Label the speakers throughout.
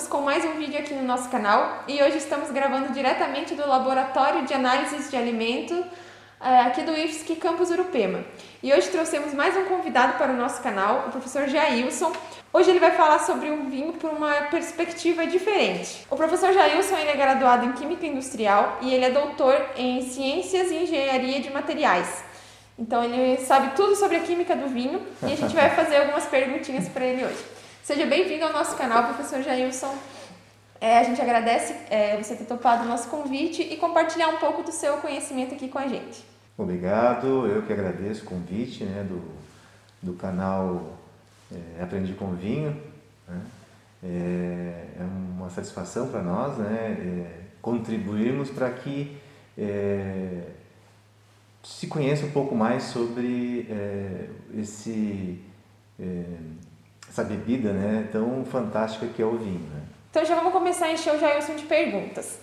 Speaker 1: Estamos com mais um vídeo aqui no nosso canal e hoje estamos gravando diretamente do Laboratório de Análises de Alimento eh, aqui do IFSC Campus Urupema. E hoje trouxemos mais um convidado para o nosso canal, o professor Jailson. Hoje ele vai falar sobre um vinho por uma perspectiva diferente. O professor Jailson ele é graduado em Química Industrial e ele é doutor em Ciências e Engenharia de Materiais. Então ele sabe tudo sobre a química do vinho e a gente vai fazer algumas perguntinhas para ele hoje. Seja bem-vindo ao nosso canal, professor Jailson. É, a gente agradece é, você ter topado o nosso convite e compartilhar um pouco do seu conhecimento aqui com a gente.
Speaker 2: Obrigado, eu que agradeço o convite né, do, do canal é, Aprendi com Vinho. Né? É, é, uma satisfação para nós né, é, contribuirmos para que é, se conheça um pouco mais sobre esse, essa bebida né, tão fantástica que é o vinho. Né?
Speaker 1: Então já vamos começar a encher o Jailson de perguntas.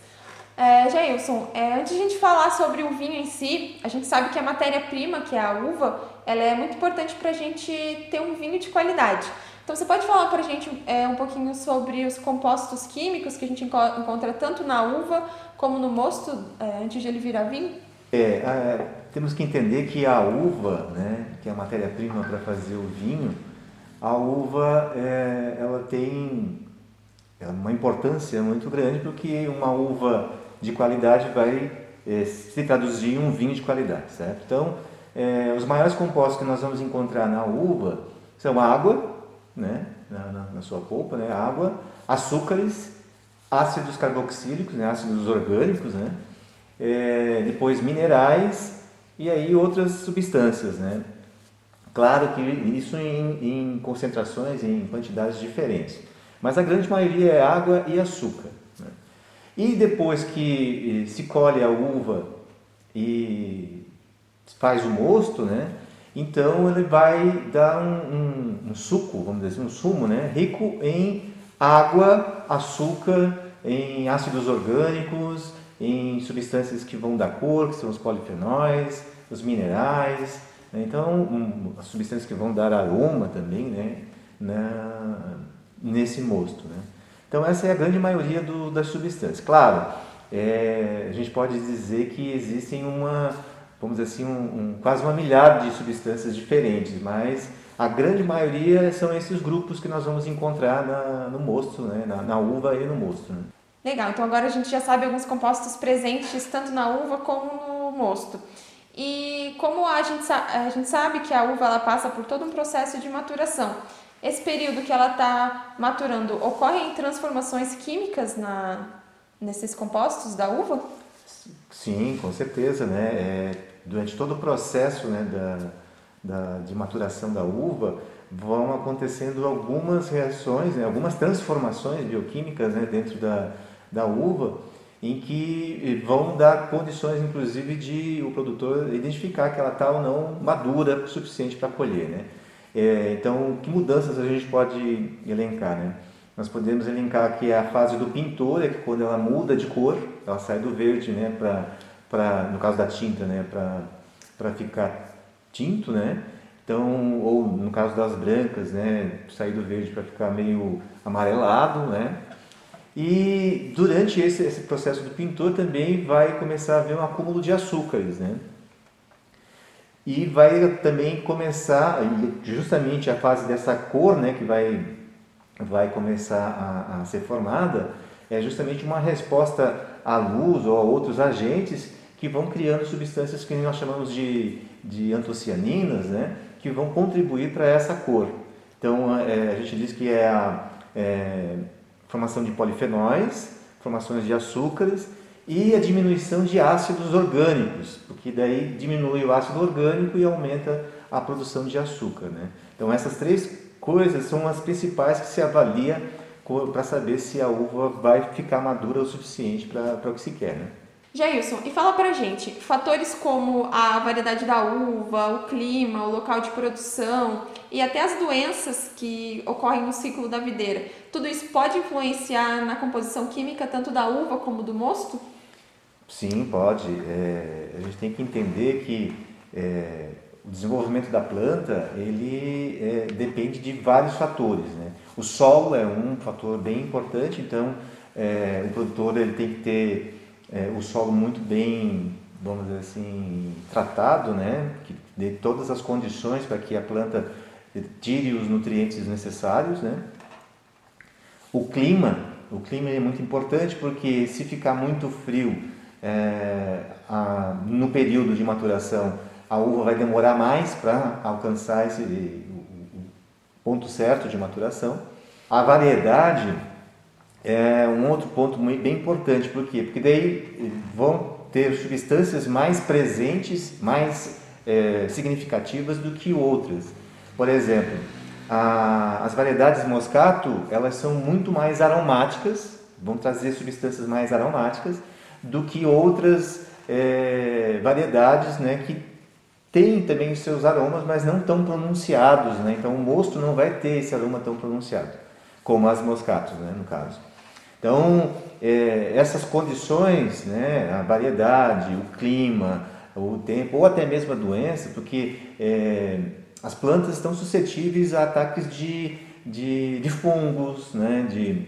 Speaker 1: É, Jailson, é, antes de a gente falar sobre o vinho em si, a gente sabe que a matéria-prima, que é a uva, ela é muito importante para a gente ter um vinho de qualidade. Então você pode falar para a gente é, um pouquinho sobre os compostos químicos que a gente encontra tanto na uva como no mosto é, antes de ele virar vinho?
Speaker 2: É, a, temos que entender que a uva, né, que é a matéria-prima para fazer o vinho, a uva é, ela tem uma importância muito grande porque uma uva de qualidade vai é, se traduzir em um vinho de qualidade, certo? Então, é, os maiores compostos que nós vamos encontrar na uva são água, né, na, na, na sua polpa, né, água, açúcares, ácidos carboxílicos, né, ácidos orgânicos, né, é, depois minerais e aí outras substâncias, né? Claro que isso em, em, concentrações, em quantidades diferentes, mas a grande maioria é água e açúcar. Né? E depois que se colhe a uva e faz o mosto, né? Então ele vai dar um, um, um suco, vamos dizer assim, um sumo, né? Rico em água, açúcar, em ácidos orgânicos, em substâncias que vão dar cor, que são os polifenóis, os minerais? Então um, as substâncias que vão dar aroma também né? Na, nesse mosto. Né? Então essa é a grande maioria do, das substâncias. Claro, é, a gente pode dizer que existem uma, vamos dizer assim, um, um, quase uma milhar de substâncias diferentes, mas a grande maioria são esses grupos que nós vamos encontrar na, no mosto, né? na, na uva e no mosto. Né?
Speaker 1: Legal, então agora a gente já sabe alguns compostos presentes tanto na uva como no mosto. E como a gente, a gente sabe que a uva ela passa por todo um processo de maturação, esse período que ela está maturando, ocorrem transformações químicas na, nesses compostos da uva?
Speaker 2: Sim, com certeza. Né? É, durante todo o processo né, da, da, de maturação da uva, vão acontecendo algumas reações, né, algumas transformações bioquímicas né, dentro da, da uva em que vão dar condições, inclusive, de o produtor identificar que ela está ou não madura o suficiente para colher, né? É, então, que mudanças a gente pode elencar, né? Nós podemos elencar que é a fase do pintor, é que quando ela muda de cor, ela sai do verde, né, para, no caso da tinta, né, para ficar tinto, né? Então, ou no caso das brancas, né, sair do verde para ficar meio amarelado, né? E durante esse, esse processo do pintor também vai começar a haver um acúmulo de açúcares, né? E vai também começar, justamente a fase dessa cor, né, que vai, vai começar a, a ser formada, é justamente uma resposta à luz ou a outros agentes que vão criando substâncias que nós chamamos de, de antocianinas, né, que vão contribuir para essa cor. Então, é, a gente diz que é a é, formação de polifenóis, formações de açúcares e a diminuição de ácidos orgânicos, porque daí diminui o ácido orgânico e aumenta a produção de açúcar. Né? Então essas três coisas são as principais que se avalia para saber se a uva vai ficar madura o suficiente para o que se quer. Né?
Speaker 1: Jailson, e fala pra gente, fatores como a variedade da uva, o clima, o local de produção e até as doenças que ocorrem no ciclo da videira, tudo isso pode influenciar na composição química tanto da uva como do mosto?
Speaker 2: Sim, pode. É, a gente tem que entender que é, o desenvolvimento da planta ele é, depende de vários fatores. Né? O solo é um fator bem importante, então é, o produtor ele tem que ter é, o solo muito bem, vamos dizer assim, tratado, né? que dê todas as condições para que a planta tire os nutrientes necessários. Né? O clima, o clima é muito importante porque se ficar muito frio é, a, no período de maturação, a uva vai demorar mais para alcançar esse o, o ponto certo de maturação. A variedade é um outro ponto bem importante, por quê? Porque daí vão ter substâncias mais presentes, mais é, significativas do que outras. Por exemplo, a, as variedades moscato, elas são muito mais aromáticas, vão trazer substâncias mais aromáticas do que outras é, variedades né, que tem também os seus aromas, mas não tão pronunciados, né? Então o mosto não vai ter esse aroma tão pronunciado, como as moscatos, né, no caso. Então é, essas condições, né, a variedade, o clima, o tempo, ou até mesmo a doença, porque é, as plantas estão suscetíveis a ataques de, de, de fungos, né, de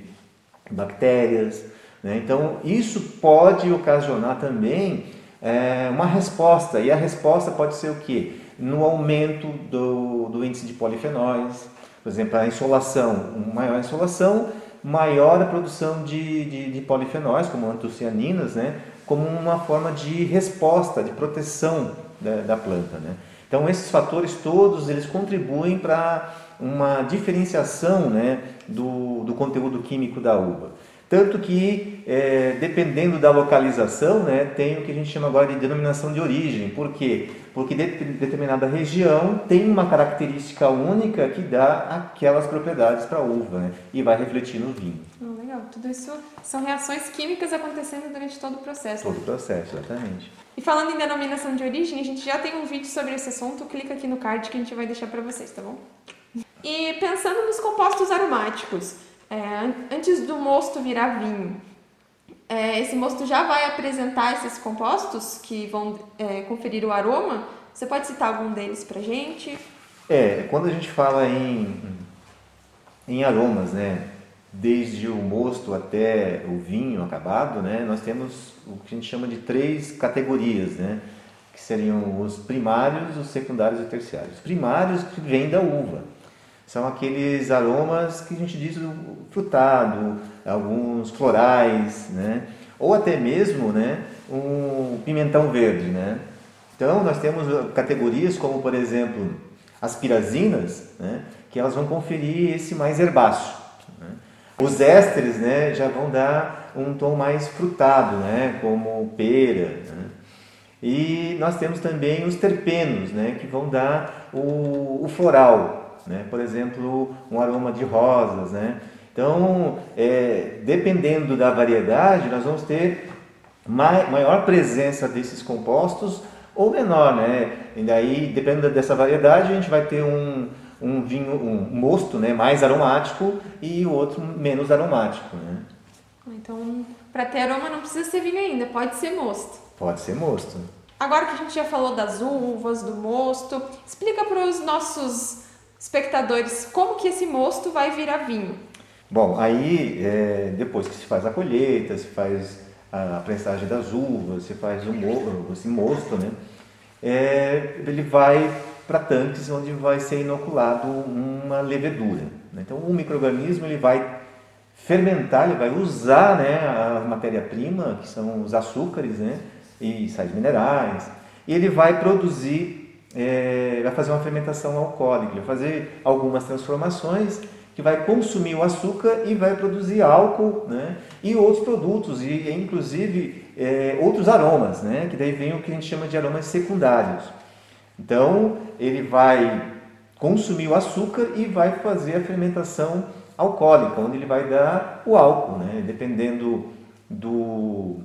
Speaker 2: bactérias. Né? Então isso pode ocasionar também é, uma resposta. E a resposta pode ser o quê? No aumento do, do índice de polifenóis, por exemplo, a insolação, maior insolação, maior a produção de, de, de polifenóis, como antocianinas, né? como uma forma de resposta, de proteção da, da planta. Né? Então, esses fatores todos, eles contribuem para uma diferenciação né, do, do conteúdo químico da uva. Tanto que, é, dependendo da localização, né, tem o que a gente chama agora de denominação de origem. Por quê? Porque de, determinada região tem uma característica única que dá aquelas propriedades para a uva né, e vai refletir no vinho.
Speaker 1: Oh, legal. Tudo isso são reações químicas acontecendo durante todo o processo.
Speaker 2: Todo o processo, exatamente.
Speaker 1: E falando em denominação de origem, a gente já tem um vídeo sobre esse assunto. Clica aqui no card que a gente vai deixar para vocês, tá bom? E pensando nos compostos aromáticos, é, antes do mosto virar vinho, é, esse mosto já vai apresentar esses compostos que vão é, conferir o aroma. Você pode citar algum deles para gente?
Speaker 2: É, quando a gente fala em, em aromas, né, desde o mosto até o vinho acabado, né, nós temos o que a gente chama de três categorias, né, que seriam os primários, os secundários e os terciários. Os primários que vêm da uva são aqueles aromas que a gente diz frutado, alguns florais, né? ou até mesmo né, um pimentão verde. Né? Então, nós temos categorias como, por exemplo, as pirazinas, né, que elas vão conferir esse mais herbáceo. Né? Os ésteres né, já vão dar um tom mais frutado, né, como pera. Né? E nós temos também os terpenos, né, que vão dar o, o floral, né? por exemplo, um aroma de rosas. Né? Então, é, dependendo da variedade, nós vamos ter maior presença desses compostos ou menor. Né? E daí, dependendo dessa variedade, a gente vai ter um, um vinho, um mosto né, mais aromático e o outro menos aromático. Né?
Speaker 1: Então, para ter aroma não precisa ser vinho ainda, pode ser mosto.
Speaker 2: Pode ser mosto.
Speaker 1: Agora que a gente já falou das uvas, do mosto, explica para os nossos espectadores como que esse mosto vai virar vinho.
Speaker 2: Bom, aí é, depois que se faz a colheita, se faz a prensagem das uvas, se faz o esse mosto, né? É, ele vai para tanques onde vai ser inoculado uma levedura. Né? Então o microorganismo ele vai fermentar, ele vai usar né, a matéria-prima, que são os açúcares né, e sais minerais, e ele vai produzir é, vai fazer uma fermentação alcoólica, vai fazer algumas transformações que vai consumir o açúcar e vai produzir álcool né, e outros produtos, e inclusive é, outros aromas, né, que daí vem o que a gente chama de aromas secundários. Então, ele vai consumir o açúcar e vai fazer a fermentação alcoólica, onde ele vai dar o álcool, né, dependendo do,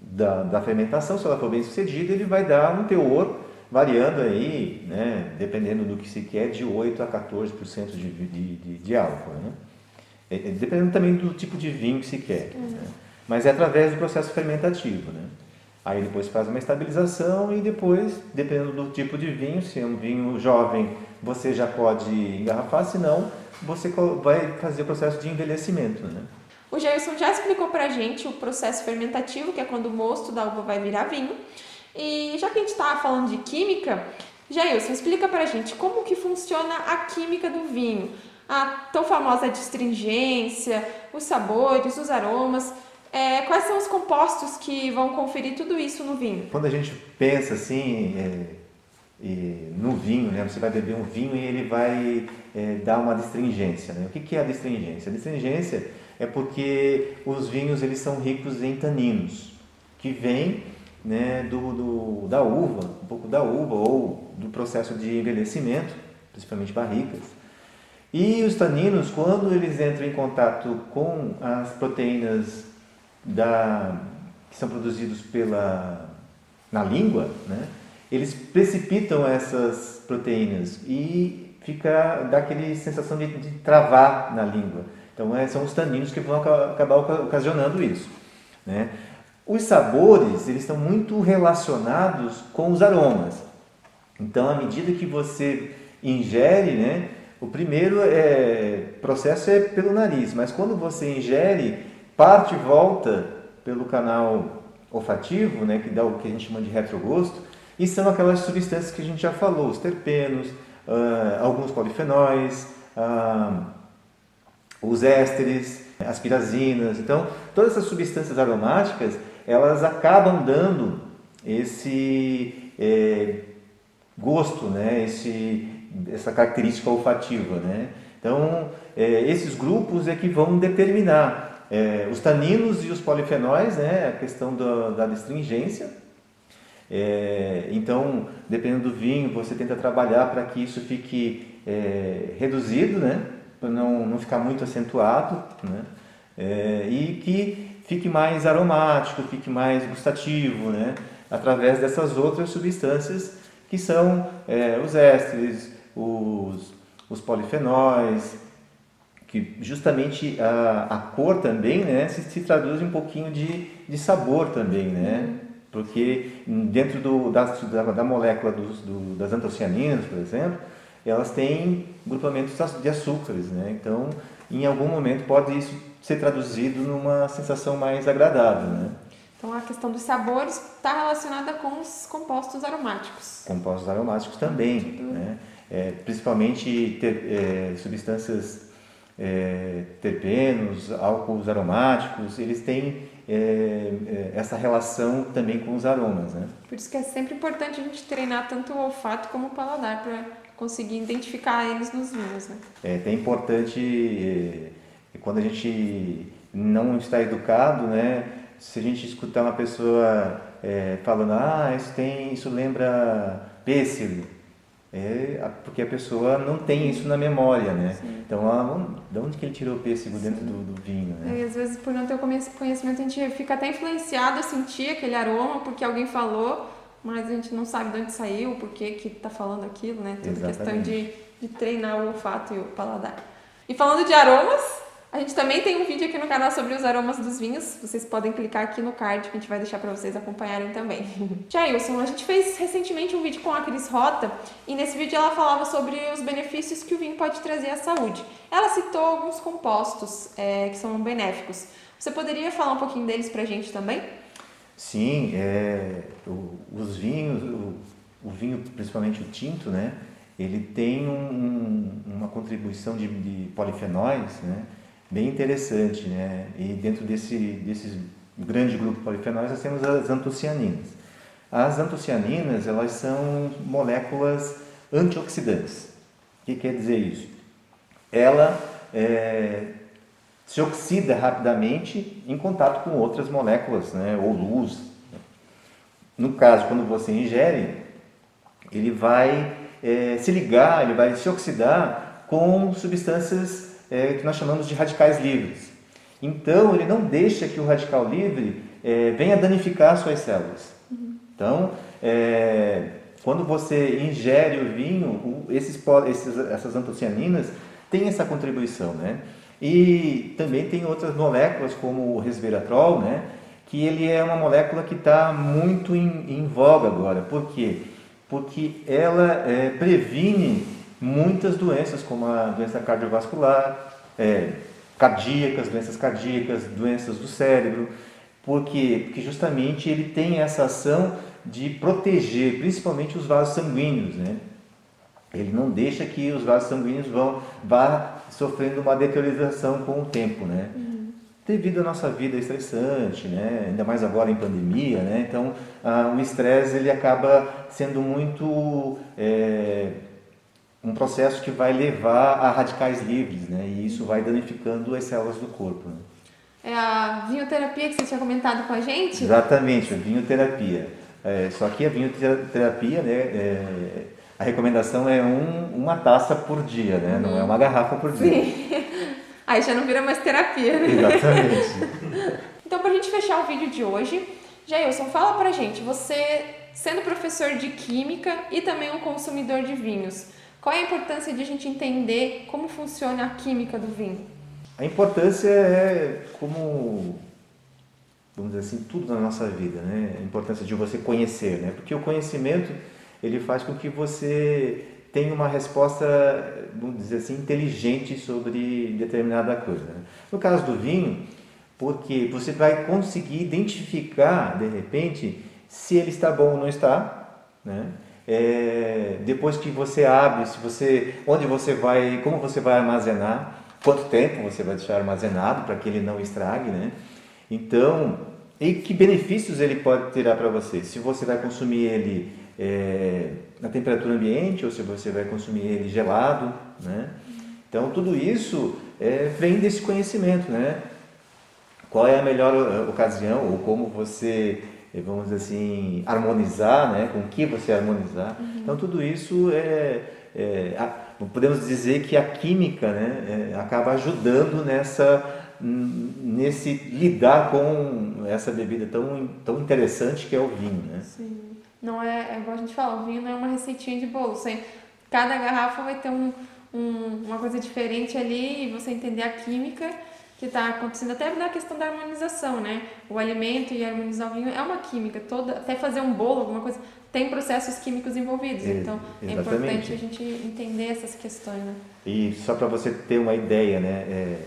Speaker 2: da, da fermentação, se ela for bem sucedida, ele vai dar um teor variando aí, né, dependendo do que se quer, de 8 a 14% de, de, de, de álcool. Né? É, é, dependendo também do tipo de vinho que se quer. Uhum. Né? Mas é através do processo fermentativo. Né? Aí depois faz uma estabilização e depois, dependendo do tipo de vinho, se é um vinho jovem, você já pode engarrafar, se não, você vai fazer o processo de envelhecimento. Né?
Speaker 1: O Jailson já explicou para a gente o processo fermentativo, que é quando o mosto da uva vai virar vinho. E já que a gente está falando de química, Jailson, explica para a gente como que funciona a química do vinho. A tão famosa astringência, os sabores, os aromas. É, quais são os compostos que vão conferir tudo isso no vinho?
Speaker 2: Quando a gente pensa assim é, no vinho, né, você vai beber um vinho e ele vai é, dar uma astringência. Né? O que, que é a astringência? A astringência é porque os vinhos eles são ricos em taninos, que vêm né, do, do, da uva, um pouco da uva ou do processo de envelhecimento, principalmente barricas. E os taninos, quando eles entram em contato com as proteínas da, que são produzidos pela, na língua, né, eles precipitam essas proteínas e fica dá aquela sensação de, de travar na língua. Então, é, são os taninos que vão acabar ocasionando isso. Né? Os sabores, eles estão muito relacionados com os aromas. Então, à medida que você ingere, né, o primeiro é, processo é pelo nariz, mas quando você ingere, parte volta pelo canal olfativo, né, que dá o que a gente chama de retrogosto, e são aquelas substâncias que a gente já falou, os terpenos, uh, alguns polifenóis, uh, os ésteres, as pirazinas. Então, todas essas substâncias aromáticas, elas acabam dando esse é, gosto, né? esse, essa característica olfativa. Né? Então, é, esses grupos é que vão determinar é, os taninos e os polifenóis, né? a questão da, da. É, então, dependendo do vinho, você tenta trabalhar para que isso fique é, reduzido, né? para não, não ficar muito acentuado, né? É, e que fique mais aromático, fique mais gustativo, né? através dessas outras substâncias que são é, os ésteres, os, os polifenóis, que justamente a, a cor também né, se, se traduz um pouquinho de, de sabor também, né? porque dentro do, da, da, da molécula dos, do, das antocianinas, por exemplo, elas têm grupamentos de açúcares, né? Então, em algum momento pode isso ser traduzido numa sensação mais agradável, né?
Speaker 1: Então, a questão dos sabores está relacionada com os compostos aromáticos.
Speaker 2: Compostos aromáticos também, né? É, principalmente ter, é, substâncias é, terpenos, álcools aromáticos, eles têm é, é, essa relação também com os aromas, né?
Speaker 1: Por isso que é sempre importante a gente treinar tanto o olfato como o paladar para conseguir identificar eles nos vinhos. Né?
Speaker 2: É até importante, é, quando a gente não está educado, né, se a gente escutar uma pessoa é, falando, ah, isso, tem, isso lembra pêssego, é porque a pessoa não tem isso na memória, né? Sim. Então, ah, de onde que ele tirou o pêssego dentro do, do, vinho, né?
Speaker 1: E às vezes, por não ter o conhecimento, a gente fica até influenciado a sentir aquele aroma porque alguém falou, mas a gente não sabe de onde saiu, por que que tá falando aquilo, né? Tudo questão de, de treinar o olfato e o paladar. E falando de aromas, a gente também tem um vídeo aqui no canal sobre os aromas dos vinhos. Vocês podem clicar aqui no card que a gente vai deixar para vocês acompanharem também. Jailson, a gente fez recentemente um vídeo com a Cris Rota e nesse vídeo ela falava sobre os benefícios que o vinho pode trazer à saúde. Ela citou alguns compostos é, que são benéficos. Você poderia falar um pouquinho deles para a gente também?
Speaker 2: Sim, é, o, os vinhos, o, o, vinho, principalmente o tinto, né, ele tem um, uma contribuição de, de, polifenóis né, bem interessante. Né, e dentro desse, desses grande grupo de polifenóis nós temos as antocianinas. As antocianinas elas são moléculas antioxidantes. O que quer dizer isso? Ela é, se oxida rapidamente em contato com outras moléculas, né, ou luz. No caso, quando você ingere, ele vai é, se ligar, ele vai se oxidar com substâncias é, que nós chamamos de radicais livres. Então, ele não deixa que o radical livre é, venha danificar suas células. Então, é, quando você ingere o vinho, esses, esses, essas antocianinas têm essa contribuição, né? E também tem outras moléculas como o resveratrol, né? que ele é uma molécula que está muito em, em, voga agora. Por quê? Porque ela é, previne muitas doenças, como a doença cardiovascular, é, cardíacas, doenças cardíacas, doenças do cérebro. Por quê? Porque justamente ele tem essa ação de proteger principalmente os vasos sanguíneos, né? Ele não deixa que os vasos sanguíneos vão vá sofrendo uma deteriorização com o tempo, né? Uhum devido à nossa vida estressante, né? ainda mais agora em pandemia, né? então ah, o estresse ele acaba sendo muito é, um processo que vai levar a radicais livres, né? e isso vai danificando as células do corpo. Né?
Speaker 1: É a vinhoterapia que você tinha comentado com a gente?
Speaker 2: Exatamente, a vinhoterapia. É, só que a vinhoterapia, né, é, a recomendação é um, uma taça por dia, né? Não é uma garrafa por dia.
Speaker 1: Sim. Aí já não vira mais terapia, né?
Speaker 2: Exatamente.
Speaker 1: então, pra gente fechar o vídeo de hoje, Jailson, fala pra gente, você sendo professor de química e também um consumidor de vinhos, qual é a importância de a gente entender como funciona a química do vinho?
Speaker 2: A importância é como, vamos dizer assim, tudo na nossa vida, né? A importância de você conhecer, né? Porque o conhecimento, ele faz com que você tem uma resposta, vamos dizer assim, inteligente sobre determinada coisa. Né? No caso do vinho, porque você vai conseguir identificar, de repente, se ele está bom ou não está, né? É, depois que você abre, se você, onde você vai, como você vai armazenar, quanto tempo você vai deixar armazenado para que ele não estrague, né? Então, e que benefícios ele pode tirar para você? Se você vai consumir ele é, na temperatura ambiente ou se você vai consumir ele gelado, né? Então tudo isso é, vem desse conhecimento, né? Qual é a melhor eh, ocasião ou como você, vamos dizer assim, harmonizar, né? Com que você harmonizar. Uhum. Então tudo isso é, é a, podemos dizer que a química, né? É, acaba ajudando nessa nesse lidar com essa bebida tão tão interessante que é o vinho, né?
Speaker 1: Sim. Não é, é igual a gente fala, o vinho não é uma receitinha de bolo. Você, cada garrafa vai ter um, um, uma coisa diferente ali e você entender a química que está acontecendo até na questão da harmonização, né? O alimento e harmonizar o vinho é uma química toda, até fazer um bolo, alguma coisa, tem processos químicos envolvidos. É, então exatamente. é importante a gente entender essas questões, né?
Speaker 2: E só para você ter uma ideia, né? É,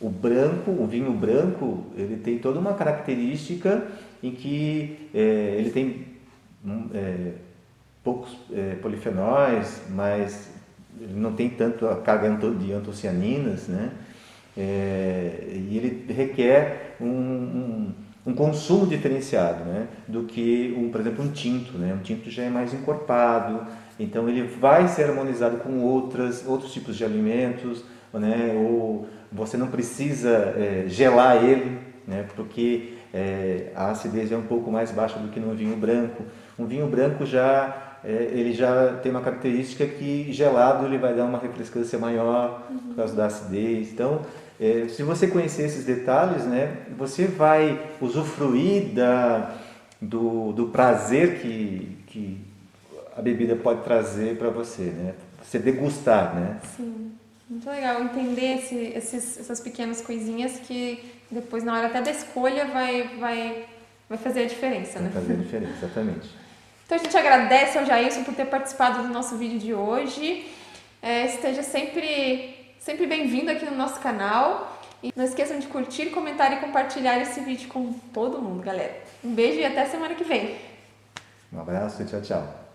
Speaker 2: o branco, o vinho branco, ele tem toda uma característica em que é, ele tem é, poucos é, polifenóis, mas não tem tanto a carga de antocianinas, né? É, e ele requer um, um, um, consumo diferenciado, né? Do que, um, por exemplo, um tinto, né? Um tinto já é mais encorpado, então ele vai ser harmonizado com outras, outros tipos de alimentos, né? Ou você não precisa é, gelar ele, né? Porque é, a acidez é um pouco mais baixa do que no vinho branco. Um vinho branco já é, ele já tem uma característica que gelado ele vai dar uma refrescância maior uhum. por causa da acidez. Então, é, se você conhecer esses detalhes, né, você vai usufruir da, do, do prazer que, que a bebida pode trazer para você, né? Você degustar, né?
Speaker 1: Sim. Muito legal entender esse, esses, essas pequenas coisinhas que depois na hora até da escolha vai, vai, vai fazer a diferença,
Speaker 2: vai né? Vai fazer a diferença, exatamente.
Speaker 1: Então a gente agradece ao Jailson por ter participado do nosso vídeo de hoje. É, esteja sempre, sempre bem-vindo aqui no nosso canal. E não esqueçam de curtir, comentar e compartilhar esse vídeo com todo mundo, galera. Um beijo e até semana que vem.
Speaker 2: Um abraço e tchau, tchau.